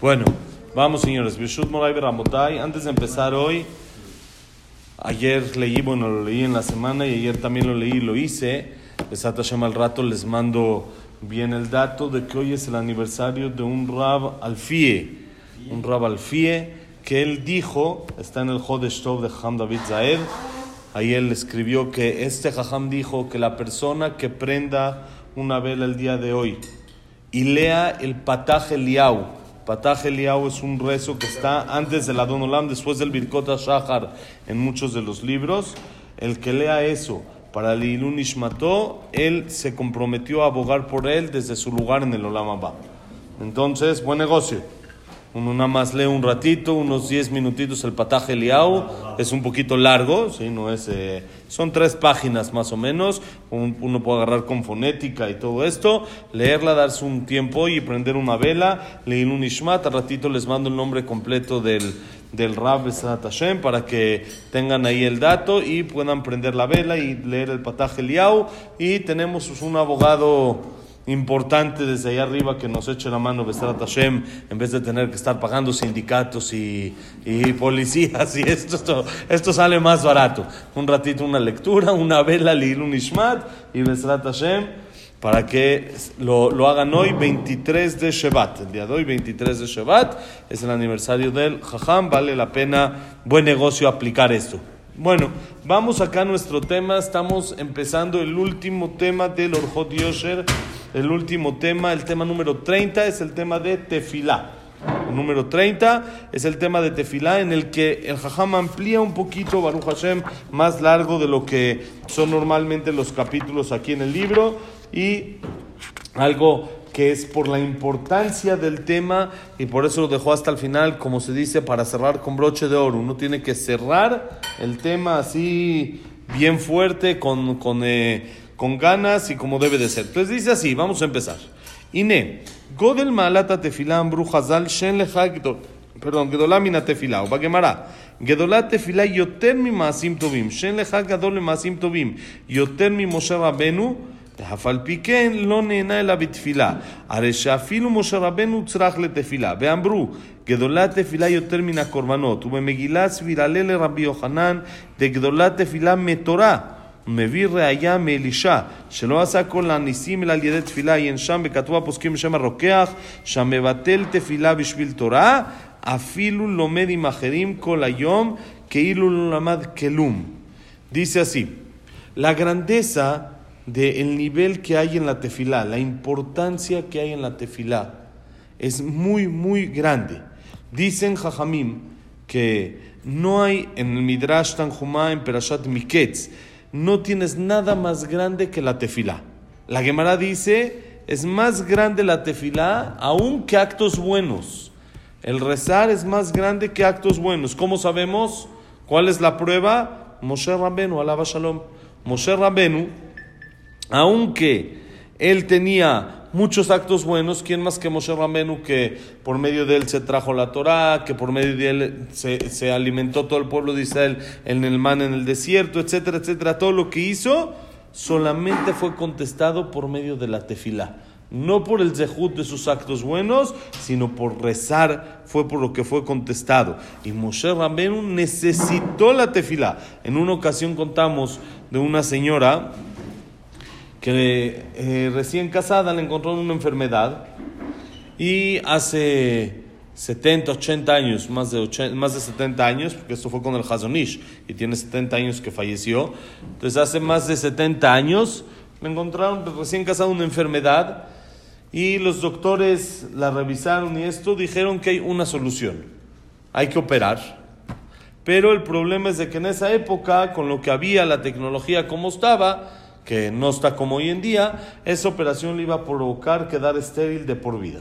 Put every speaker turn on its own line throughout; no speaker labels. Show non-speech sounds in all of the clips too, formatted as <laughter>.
Bueno, vamos señores. Antes de empezar hoy, ayer leí, bueno, lo leí en la semana y ayer también lo leí y lo hice. Besat Hashem al rato les mando bien el dato de que hoy es el aniversario de un Rab Alfie. Un Rab Alfie que él dijo, está en el Hodesh Tov de Ham David Zaed. Ahí él escribió que este Jajam dijo que la persona que prenda una vela el día de hoy y lea el Pataj Eliau. Pataj Eliau es un rezo que está antes del Adon Olam, después del Birkot Shahar en muchos de los libros. El que lea eso para el Ilun Ishmato, él se comprometió a abogar por él desde su lugar en el Olam Abba. Entonces, buen negocio. Uno nada más lee un ratito, unos 10 minutitos el pataje liao. Es un poquito largo, ¿sí? no es, eh, son tres páginas más o menos. uno puede agarrar con fonética y todo esto, leerla, darse un tiempo y prender una vela, leer un ishmat. Al ratito les mando el nombre completo del, del Rab Hashem para que tengan ahí el dato y puedan prender la vela y leer el pataje liao. Y tenemos un abogado importante desde allá arriba que nos eche la mano Besrat Hashem en vez de tener que estar pagando sindicatos y, y policías y esto, esto, esto, sale más barato. Un ratito una lectura, una vela, un Ishmat y Besrat Hashem para que lo, lo, hagan hoy 23 de Shevat. El día de hoy 23 de Shevat es el aniversario del Jajam, vale la pena, buen negocio aplicar esto. Bueno, vamos acá a nuestro tema, estamos empezando el último tema del Orjot Yosher el último tema, el tema número 30 es el tema de tefilá. El número 30 es el tema de tefilá en el que el jajam amplía un poquito, Baruch Hashem, más largo de lo que son normalmente los capítulos aquí en el libro y algo que es por la importancia del tema y por eso lo dejó hasta el final, como se dice, para cerrar con broche de oro. Uno tiene que cerrar el tema así bien fuerte, con, con eh, con ganas y como debe de ser. Entonces dice así, vamos a empezar. Ine, Godel malata tefilam brujazal shen lecha perdón, גדולה מן התפילה, ובגמרא, גדולה תפילה יותר ממעשים טובים, שאין לך גדול למעשים טובים יותר ממשה רבנו, אף על פי כן לא נהנה אלא בתפילה. הרי שאפילו משה רבנו צריך לתפילה. ואמרו, גדולה תפילה יותר מן הקורבנות, ובמגילה סבירה לרבי יוחנן, דגדולה תפילה מתורה. מביא ראיה מאלישע, שלא עשה כל הניסים אלא על ידי תפילה, עיין שם וכתבו הפוסקים בשם הרוקח, שהמבטל תפילה בשביל תורה, אפילו לומד עם אחרים כל היום, כאילו לא למד כלום. Dice así, la grandeza del nivel que hay en la tefilá, la importancia que hay en la tefilá, es muy, muy grande. Dicen Jajamim que no hay en el Midrash Tanjumá, en Perashat Miketz, no tienes nada más grande que la tefilá. La Gemara dice, es más grande la tefilá aún que actos buenos. El rezar es más grande que actos buenos. ¿Cómo sabemos? ¿Cuál es la prueba? Moshe Rabbenu, alaba shalom. Moshe Rabbenu, aunque él tenía muchos actos buenos. ¿Quién más que Moshe Ramenu que por medio de él se trajo la Torá, que por medio de él se, se, alimentó todo el pueblo de Israel en el man en el desierto, etcétera, etcétera? Todo lo que hizo solamente fue contestado por medio de la tefilá. No por el zehut de sus actos buenos, sino por rezar fue por lo que fue contestado. Y Moshe Ramenu necesitó la tefilá. En una ocasión contamos de una señora que eh, recién casada le encontró una enfermedad y hace 70, 80 años, más de, más de 70 años, porque esto fue con el Hazonish y tiene 70 años que falleció, entonces hace más de 70 años le encontraron recién casada una enfermedad y los doctores la revisaron y esto dijeron que hay una solución, hay que operar. Pero el problema es de que en esa época, con lo que había, la tecnología como estaba, que no está como hoy en día, esa operación le iba a provocar quedar estéril de por vida.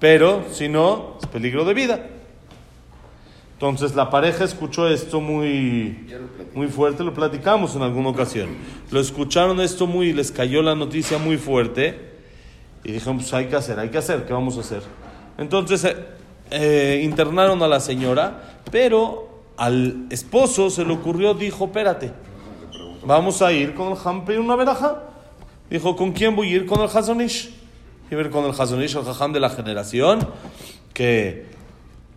Pero si no, es peligro de vida. Entonces la pareja escuchó esto muy, muy fuerte, lo platicamos en alguna ocasión. Lo escucharon esto muy, les cayó la noticia muy fuerte y dijeron, pues hay que hacer, hay que hacer, ¿qué vamos a hacer? Entonces eh, eh, internaron a la señora, pero al esposo se le ocurrió, dijo, espérate, vamos a ir con el Ham una veraja. Dijo, ¿con quién voy a ir? Con el Hazonish. y ver con el Hazonish, el Jajam de la generación, que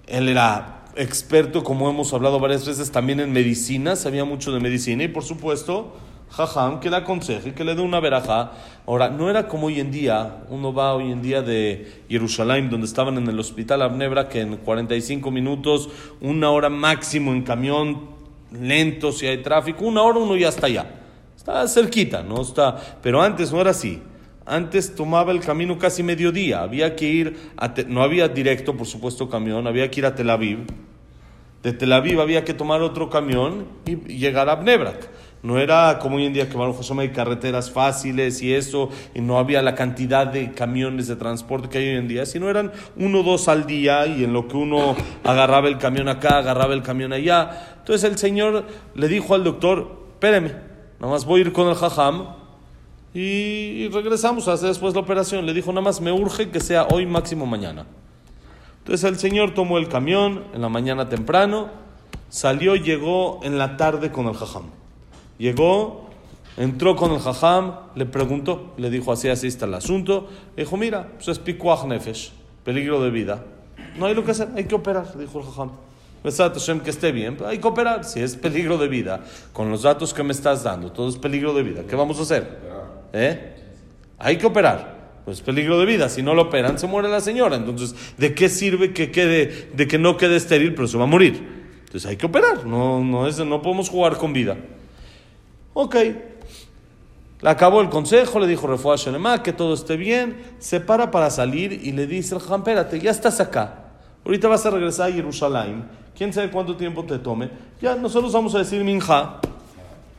él era experto, como hemos hablado varias veces, también en medicina, sabía mucho de medicina y por supuesto, Jajam, que le aconseje, que le dé una veraja. Ahora, no era como hoy en día, uno va hoy en día de Jerusalén, donde estaban en el hospital Abnebra, que en 45 minutos, una hora máximo en camión, lento, si hay tráfico, una hora uno ya está allá. Está cerquita, ¿no? Está, pero antes no era así. Antes tomaba el camino casi mediodía. Había que ir, a no había directo, por supuesto, camión, había que ir a Tel Aviv. De Tel Aviv había que tomar otro camión y llegar a Bnebrak. No era como hoy en día que hay carreteras fáciles y eso, y no había la cantidad de camiones de transporte que hay hoy en día, sino eran uno o dos al día y en lo que uno agarraba el camión acá, agarraba el camión allá. Entonces el señor le dijo al doctor, espéreme, nada más voy a ir con el jajam y, regresamos a después la operación. Le dijo, nada más me urge que sea hoy máximo mañana. Entonces el señor tomó el camión en la mañana temprano, salió llegó en la tarde con el jajam. Llegó, entró con el jajam, le preguntó, le dijo así, así está el asunto. Le dijo, mira, pues es pikuach nefesh, peligro de vida. No hay lo que hacer, hay que operar, dijo el jajam. que esté bien, hay que operar. Si es peligro de vida, con los datos que me estás dando, todo es peligro de vida, ¿qué vamos a hacer? ¿Eh? Hay que operar. Pues peligro de vida. Si no lo operan, se muere la señora. Entonces, ¿de qué sirve que quede, de que no quede estéril, pero se va a morir? Entonces hay que operar. No, no, es, no podemos jugar con vida. Ok. Le acabó el consejo, le dijo Refuah Shelema, que todo esté bien. Se para para salir y le dice el espérate, ya estás acá. Ahorita vas a regresar a Jerusalén. ¿Quién sabe cuánto tiempo te tome? Ya nosotros vamos a decir Minja.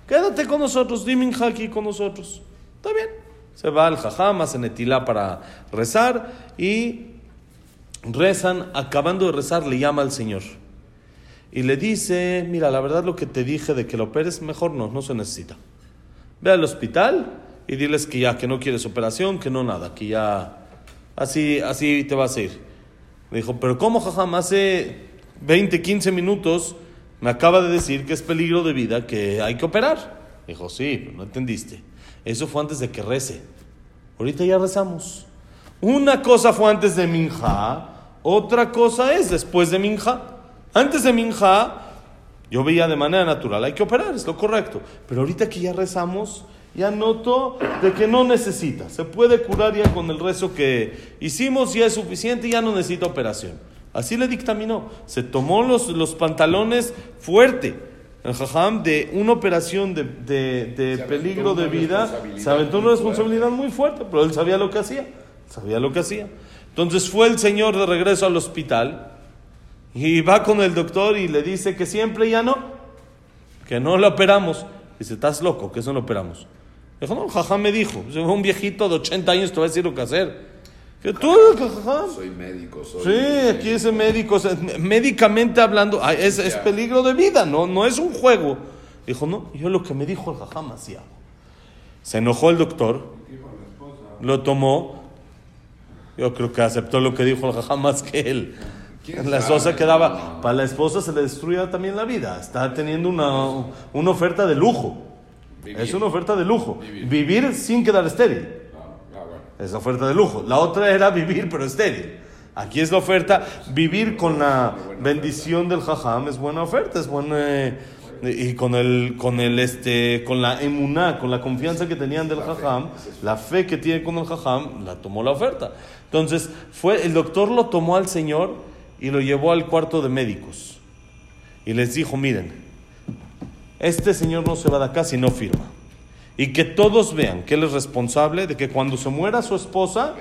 Quédate con nosotros, di Minja aquí con nosotros. Está bien. Se va al jajam, hace netilá para rezar y rezan, acabando de rezar, le llama al Señor. Y le dice, mira, la verdad lo que te dije de que lo operes, mejor no, no se necesita. Ve al hospital y diles que ya, que no quieres operación, que no nada, que ya, así, así te vas a ir. Le dijo, pero ¿cómo, jajam? Hace 20, 15 minutos me acaba de decir que es peligro de vida, que hay que operar. Dijo, sí, no entendiste. Eso fue antes de que rece. Ahorita ya rezamos. Una cosa fue antes de Minja, otra cosa es después de Minja. Antes de Minja, yo veía de manera natural, hay que operar, es lo correcto. Pero ahorita que ya rezamos, ya noto de que no necesita. Se puede curar ya con el rezo que hicimos, ya es suficiente, ya no necesita operación. Así le dictaminó. Se tomó los, los pantalones fuerte el jajam de una operación de, de, peligro de vida, se aventó una responsabilidad muy fuerte, pero él sabía lo que hacía, sabía lo que hacía. Entonces fue el señor de regreso al hospital y va con el doctor y le dice que siempre ya no, que no lo operamos. Dice, estás loco, que eso no operamos. Dijo, no, el jajam me dijo, un viejito de 80 años te va a decir lo que hacer. Que tú,
Soy médico, soy.
Sí, aquí es médico, médicamente hablando, es, es, peligro de vida, no, no es un juego. Dijo, no, yo lo que me dijo el jajam hacía. Se enojó el doctor, lo tomó, yo creo que aceptó lo que dijo el jajam más que él. La esposa quedaba, para la esposa se le destruía también la vida, está teniendo una, una oferta de lujo. Es una oferta de lujo. Vivir sin quedar estéril. Es la oferta de lujo. La otra era vivir pero estéril. Aquí es la oferta, vivir con la bendición del jajam es buena oferta, es buena... Eh, y con el, con el, este, con la emuná, con la confianza que tenían del jajam, la fe que tiene con el jajam, la tomó la oferta. Entonces, fue, el doctor lo tomó al señor y lo llevó al cuarto de médicos. Y les dijo, miren, este señor no se va de acá si no firma y que todos vean que él es responsable de que cuando se muera su esposa,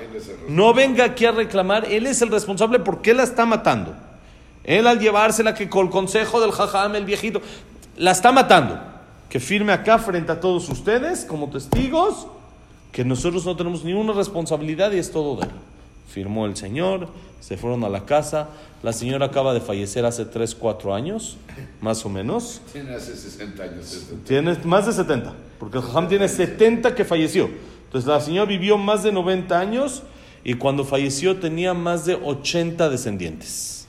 no venga aquí a reclamar, él es el responsable porque él la está matando. Él al llevársela que con el consejo del jajam, el viejito, la está matando. Que firme acá frente a todos ustedes como testigos que nosotros no tenemos ninguna responsabilidad y es todo de él. Firmó el señor, se fueron a la casa. La señora acaba de fallecer hace 3, 4 años, más o menos.
Tiene hace 60 años.
Tiene más de 70, porque el Jajam tiene 70 que falleció. Entonces la señora vivió más de 90 años y cuando falleció tenía más de 80 descendientes.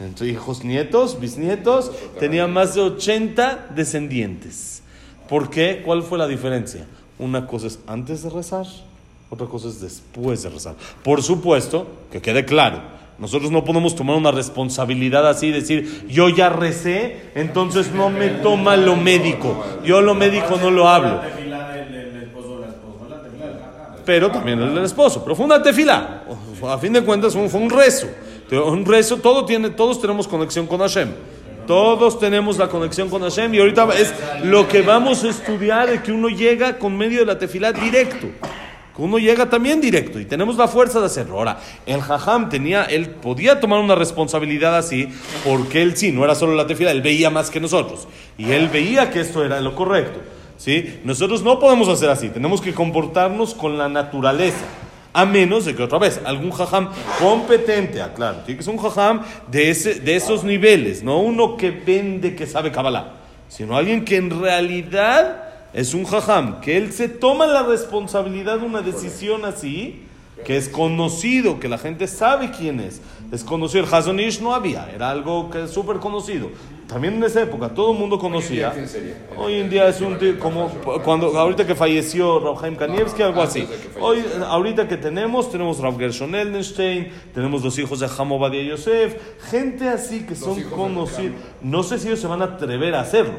Entre hijos, nietos, bisnietos, tenía más de 80 descendientes. ¿Por qué? ¿Cuál fue la diferencia? Una cosa es antes de rezar Otra cosa es después de rezar. Por supuesto, que quede claro, nosotros no podemos tomar una responsabilidad así, decir, yo ya recé, entonces no me toma lo médico. Yo lo médico no lo hablo. Pero también el del esposo. Pero fue una tefila. A fin de cuentas fue un rezo. Un rezo, todo tiene, todos tenemos conexión con Hashem. Todos tenemos la conexión con Hashem y ahorita es lo que vamos a estudiar de que uno llega con medio de la tefilá directo. Que uno llega también directo y tenemos la fuerza de hacerlo. Ahora, el jajam tenía, él podía tomar una responsabilidad así porque él sí, no era solo la tefilá, él veía más que nosotros. Y él veía que esto era lo correcto. ¿sí? Nosotros no podemos hacer así, tenemos que comportarnos con la naturaleza. A menos de que otra vez, algún jajam competente, aclaro, tiene que ser un jajam de, ese, de esos niveles, no uno que vende que sabe Kabbalah, sino alguien que en realidad es un jajam, que él se toma la responsabilidad de una decisión así, que es conocido, que la gente sabe quién es. Es conocido. El Hazonish no había, era algo que es súper conocido. También en esa época todo el mundo conocía. Hoy en día es un como cuando ahorita que falleció Haim Kanievski, algo así. Hoy ahorita que tenemos tenemos Rav Gershon Eldenstein, tenemos los hijos de Hamo Badia Yosef, gente así que son conocidos. No sé si ellos se van a atrever a hacerlo,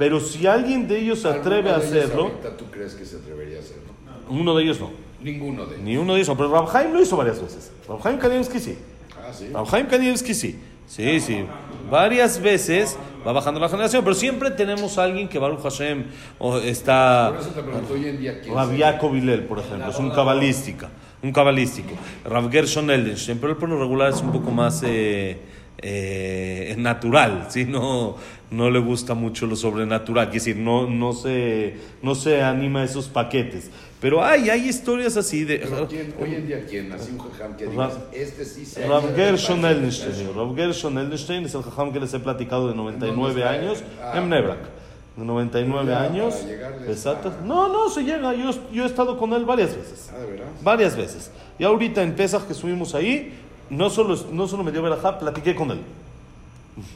pero si alguien de ellos se atreve a hacerlo,
¿tú crees que se atrevería a hacerlo?
Uno de ellos no.
Ninguno de ellos.
Ni uno de ellos, pero Rav Haim lo hizo varias veces. Rav Haim Kanievski sí.
Ah, sí.
Kanievski sí. Sí, sí. Varias veces va bajando la generación, pero siempre tenemos a alguien que Baruch Hashem o está.
Por eso te pregunto hoy en día quién
Rav Yaakov Hillel, por ejemplo, es un cabalística, un cabalístico. Rav Gershon Eldenstein, pero el plano regular es un poco más eh, eh, natural, ¿sí? No, no le gusta mucho lo sobrenatural, quiere decir, no, no, se, no se anima a esos paquetes. Pero hay, hay historias así de...
Pero quién- hoy en día, ¿quién? Así un jajam que digas, este sí se
Rav Gershon Eldenstein. Rav Gershon Eldenstein es el jajam que les he platicado de 99 años
Ah,
en Nebrak. De 99
Ya,
años. Exacto.
a-
No, no, se llega. Yo, yo he estado con él varias veces.
Ah, ¿de veras?
Varias veces. Y ahorita en Pesach que estuvimos ahí, no solo, no solo me dio verajá, platiqué con él.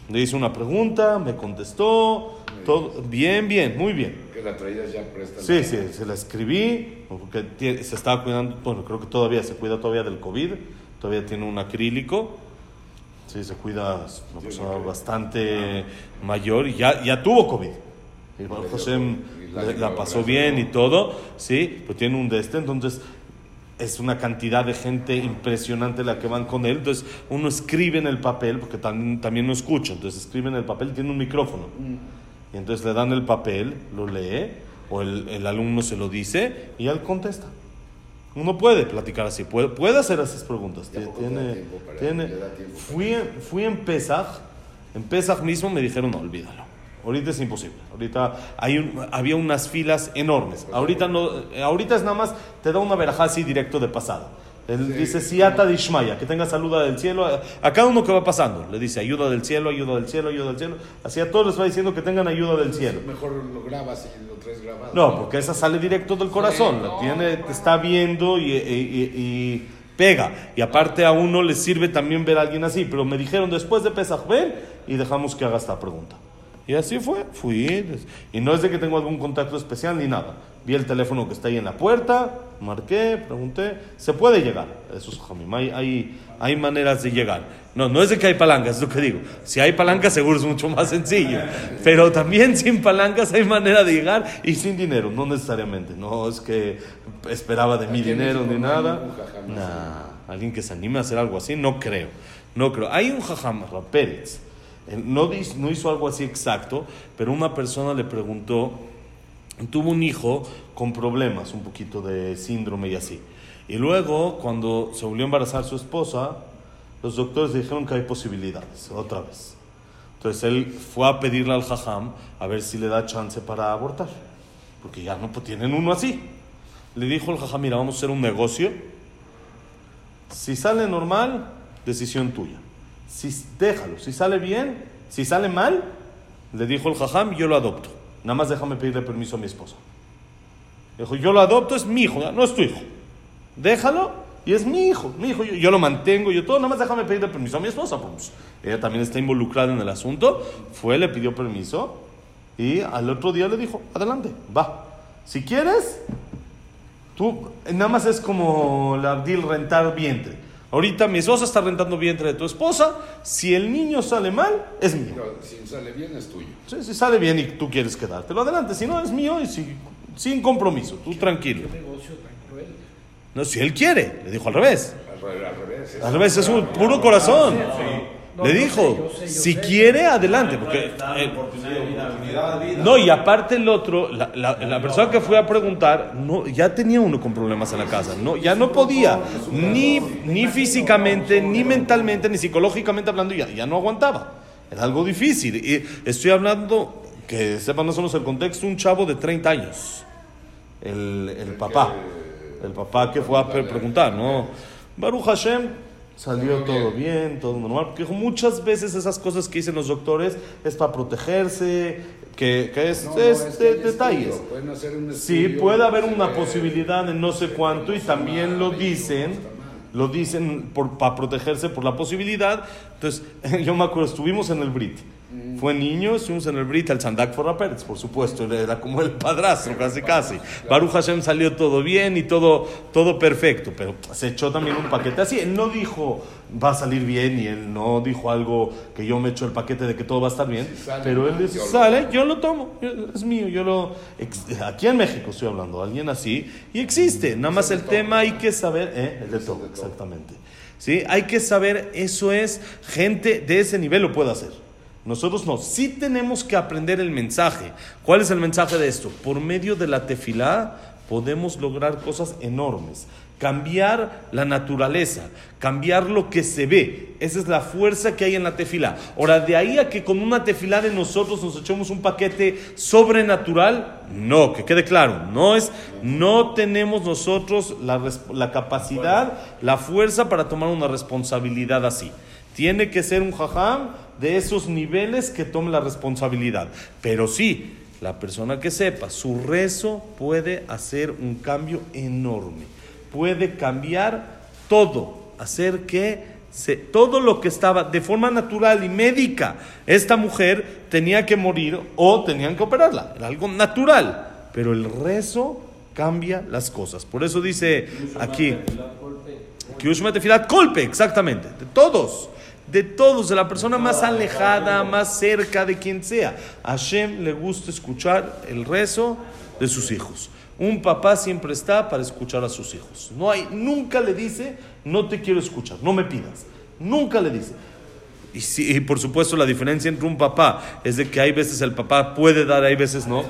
Le hice una pregunta, me contestó, todo bien, bien, muy bien.
Que la traídas ya presta.
Sí, sí, se la escribí, porque se estaba cuidando, bueno, creo que todavía se cuida todavía del COVID, todavía tiene un acrílico, sí, se cuida, es una persona bastante mayor y ya, ya tuvo COVID. Y Hashem le- la pasó bien y todo, sí, pero tiene un de este, entonces es una cantidad de gente impresionante la que van con él. Entonces uno escribe en el papel, porque también, también no escucha, entonces escribe en el papel, tiene un micrófono. Y entonces le dan el papel, lo lee, o el, el alumno se lo dice y él contesta. Uno puede platicar así, puede, puede hacer esas preguntas.
¿Y a poco te da
Tiene, tiene, fui, en- fui en Pesach, en Pesach mismo me dijeron, no, olvídalo. Ahorita es imposible. Ahorita hay un- había unas filas enormes. Ahorita no, eh, ahorita es nada más, te da una verajá así directo de pasada. Él dice, siata de Ishmaya, que tenga saluda del cielo. A, cada uno que va pasando, le dice, ayuda del cielo, ayuda del cielo, ayuda del cielo. Así a todos les va diciendo que tengan ayuda del cielo.
Mejor lo grabas y lo traes grabado.
No, porque esa sale directo del corazón, la tiene, te está viendo y, y- y- y pega. Y aparte a uno le sirve también ver a alguien así. Pero me dijeron después de Pesach, ven y dejamos que haga esta pregunta. Y así fue, fui. Y no es de que tengo algún contacto especial ni nada. Vi el teléfono que está ahí en la puerta, marqué, pregunté. Se puede llegar, eso es Jamim. Hay, hay, hay maneras de llegar. No, no es de que hay palancas, es lo que digo. Si hay palancas, seguro es mucho más sencillo. Pero también <laughs> sin palancas hay manera de llegar y sin dinero, no necesariamente. No es que esperaba de mi dinero ni nada. Nah, alguien que se anime a hacer algo así, no creo. No creo. Hay un jajam, Pérez. Él No, hizo algo así exacto, pero una persona le preguntó, tuvo un hijo con problemas, un poquito de síndrome y así. Y luego, cuando se volvió a embarazar su esposa, los doctores dijeron que hay posibilidades, otra vez. Entonces él fue a pedirle al jajam a ver si le da chance para abortar, porque ya no tienen uno así. Le dijo el jajam, mira, vamos a hacer un negocio. Si sale normal, decisión tuya. Si, déjalo. Si sale bien, si sale mal, le dijo el jajam, yo lo adopto. Nada más déjame pedirle permiso a mi esposa. Dijo, yo lo adopto, es mi hijo, no es tu hijo. Déjalo y es mi hijo, mi hijo, yo, yo lo mantengo, yo todo, nada más déjame pedirle permiso a mi esposa. Pues, ella también está involucrada en el asunto. Fue, le pidió permiso y al otro día le dijo, adelante, va. Si quieres, Tú, nada más es como la Abdil rentar vientre. Ahorita mi esposa está rentando vientre de tu esposa. Si el niño sale mal, es mío.
Si sale bien es tuyo.
Sí, si sale bien y tú quieres quedártelo adelante. Si no, es mío y si- sin compromiso. Tú tranquilo.
negocio tan cruel.
No, si él quiere. Le dijo al revés.
Al, re- al revés.
Al revés, es un puro corazón.
No,
Le
yo
dijo,
sé, yo sé, yo
si
sé.
quiere, adelante. Porque, eh, no, y aparte el otro, la, la- la persona que fue a preguntar, no, ya tenía uno con problemas en la casa. No, ya no podía, ni, ni físicamente, ni mentalmente, ni psicológicamente hablando, ya, ya no aguantaba. Era algo difícil. Y estoy hablando, que sepan más o menos el contexto, un chavo de 30 años. El, el papá. El papá que fue a pre- preguntar, ¿no? Baruch Hashem, salió todo bien, todo normal. Porque muchas veces esas cosas que dicen los doctores es para protegerse, que, que es,
No, no,
es
es
de-
que hay
detalles.
estudio, pueden hacer un
Sí, puede haber una
eh,
posibilidad de no sé cuánto y también lo dicen, lo dicen por, para protegerse por la posibilidad. Entonces, <laughs> yo me acuerdo, estuvimos en el Brit. Fue niño, estuvimos en el Brit, el Sandak Forra Pérez, por supuesto, era- como el padrastro, casi casi. Baruch Hashem salió todo bien y todo, todo perfecto, pero se echó también un paquete así. Él no dijo va a salir bien y él no dijo algo que yo me echo el paquete de que todo va a estar bien,
Si sale
pero él dice, sale, yo lo tomo, es mío, yo lo... Aquí en México estoy hablando, alguien así, y existe, nada más el tema hay que saber, ¿eh? el de todo, exactamente. ¿Sí? Hay que saber, eso es, gente de ese nivel lo puede hacer. Nosotros no, sí tenemos que aprender el mensaje. ¿Cuál es el mensaje de esto? Por medio de la tefilá podemos lograr cosas enormes. Cambiar la naturaleza, cambiar lo que se ve. Esa es la fuerza que hay en la tefilá. Ahora, de ahí a que con una tefilá de nosotros nos echemos un paquete sobrenatural, no, que quede claro, no es, no tenemos nosotros la, la capacidad, la fuerza para tomar una responsabilidad así. Tiene que ser un jajam de esos niveles que tome la responsabilidad. Pero sí, la persona que sepa, su rezo puede hacer un cambio enorme. Puede cambiar todo, hacer que se- todo lo que estaba de forma natural y médica, esta mujer tenía que morir o tenían que operarla. Era algo natural. Pero el rezo cambia las cosas. Por eso dice aquí. Kiyushma Tefilat Kolpe, exactamente, de todos, de todos, de la persona más alejada, más cerca de quien sea. A Hashem le gusta escuchar el rezo de sus hijos. Un papá siempre está para escuchar a sus hijos. No hay, nunca le dice, no te quiero escuchar, no me pidas. Nunca le dice. Y, sí, y por supuesto la diferencia entre un papá es de que hay veces el papá puede dar, hay veces no.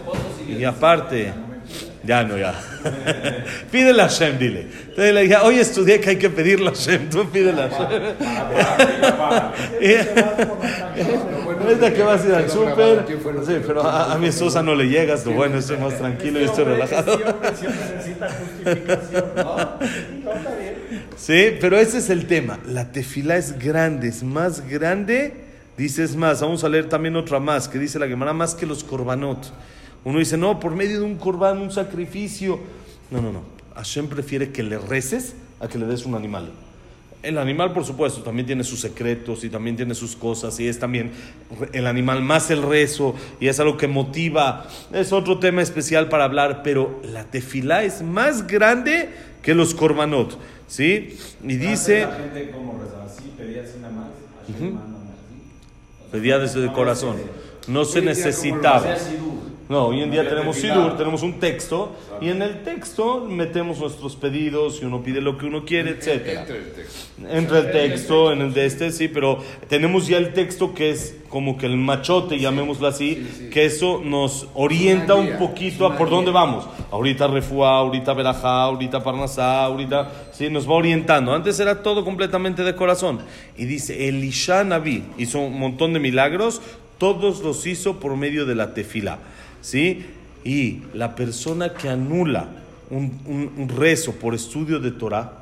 Y aparte, ya no, ya. <laughs> pídele a Hashem, dile. Dile, ya, hoy estudié que hay que pedirle a Hashem, tú pídele a Hashem. Ahorita <laughs> que vas a ir al súper. Sí,
que-
pero a, a mi esposa no le llegas, lo bueno, estoy más tranquilo y estoy relajado. Sí, pero ese es el tema. La tefila es grande, es más grande. Dices más, vamos a leer también otra más, que dice la Gemara, más que los korbanot. Uno dice, no, por medio de un korban, un sacrificio. No, no, no. Hashem prefiere que le reces a que le des un animal. El animal, por supuesto, también tiene sus secretos y también tiene sus cosas y es también el animal más el rezo y es algo que motiva. Es otro tema especial para hablar, pero la tefilá es más grande que los korbanot, ¿sí? Y dice,
La gente como rezaba así, pedía así nada más. Mándame así.
pedía desde el corazón, no se
Hoy en día, ¿cómo lo
necesitaba. No, hoy en día tenemos. Sidur, tenemos un texto y en el texto metemos nuestros pedidos y uno pide lo que uno quiere, etcétera.
Entre el texto.
Entre el texto, en el de este, sí, pero tenemos ya el texto que es como que el machote, llamémoslo así,
sí, sí.
que eso nos orienta un poquito a por dónde vamos. Ahorita Refuá, ahorita Berajá, ahorita Parnasá, ahorita, sí, nos va orientando. Antes era todo completamente de corazón. Y dice, Elisha Naví hizo un montón de milagros, todos los hizo por medio de la tefila, ¿sí? Y la persona que anula un, un- un rezo por estudio de Torah,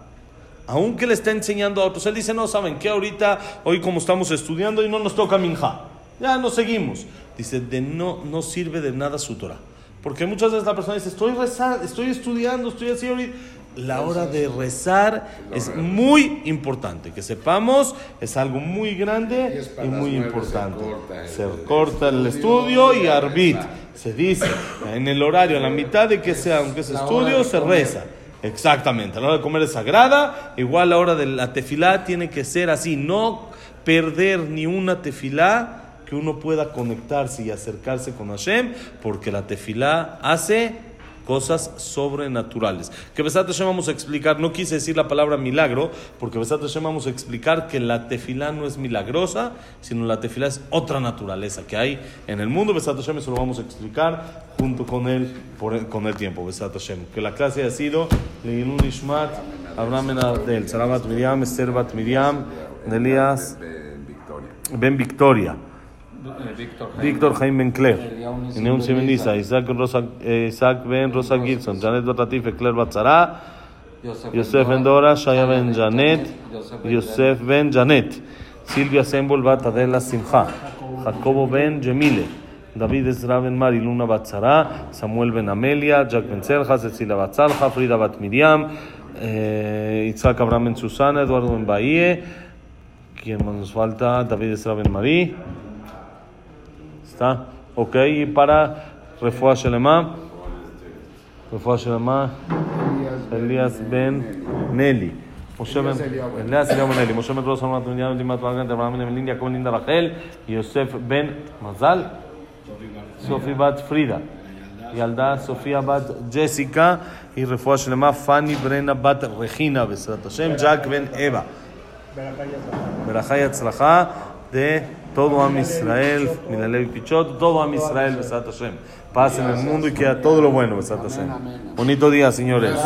aunque le está enseñando a otros, él dice, no, ¿saben qué? Ahorita, hoy como estamos estudiando y no nos toca minja, ya nos seguimos. Dice, de no, no sirve de nada su Torah. Porque muchas veces la persona dice, estoy rezando, estoy estudiando, estoy así ahorita. La hora de rezar es muy importante. Que sepamos, es algo muy grande y muy importante.
se corta el- estudio y
arbit. Se dice, en el horario, a la mitad de que sea, aunque es
la hora
estudio, se reza. Exactamente, la hora de comer es sagrada, igual la hora de la tefilá tiene que ser así, no perder ni una tefilá que uno pueda conectarse y acercarse con Hashem, porque la tefilá hace cosas sobrenaturales. Que Besat Hashem vamos a explicar, no quise decir la palabra milagro, porque Besat Hashem vamos a explicar que la tefilá no es milagrosa, sino la tefilá es otra naturaleza que hay en el mundo. Besat Hashem eso lo vamos a explicar junto con él, por el- con el tiempo, Besat Hashem. Que la clase ha sido Leilun Ishmat, Abraham Ben Adel, Sarabat Miriam, Esther Bat Miriam, Elías. Ben Victoria.
Víctor
Víctor Jaime Simeniza, Isaac, eh, Ben Rosa Gibson, Janet Batratif, Claire Batzara, Yosef Ben Dora, Shaya Ben Janet, Yosef Ben Janet, Silvia Sembol Bat Adela Simcha, Jacobo Ben Gemile, David Ezra Ben Mari, Luna Batzara, Samuel Ben Amelia, Jack Ben Selja, Cecilia Batzalja, Frida Bat Miriam, eh, Isaac Abraham Ben Susana, Eduardo Ben Bahie, ¿quién más nos falta? David Ezra Ben Marí. ¿Está? Ok, y para Refuah Shelema, Refuah Shelema, Elías Ben Nelly. Moshe Ben Elías Eliyahu Ben Nelly, Moshe Ben Rosa, Amat Ben Abraham Ben Linda, Rachel, Yosef Ben Mazal, Sofi Bat Frida, Sofía Bat Jessica, y Refuah Shelema, Fanny Brena Bat Regina, Besrat Hashem, Jack Ben Eva. Berajá y Atzlajá de todo Am Israel, Milalev Pichot, todo Am Israel, Besat Hashem. Paz en el mundo y queda todo lo bueno, Besat Hashem. Bonito día, señores.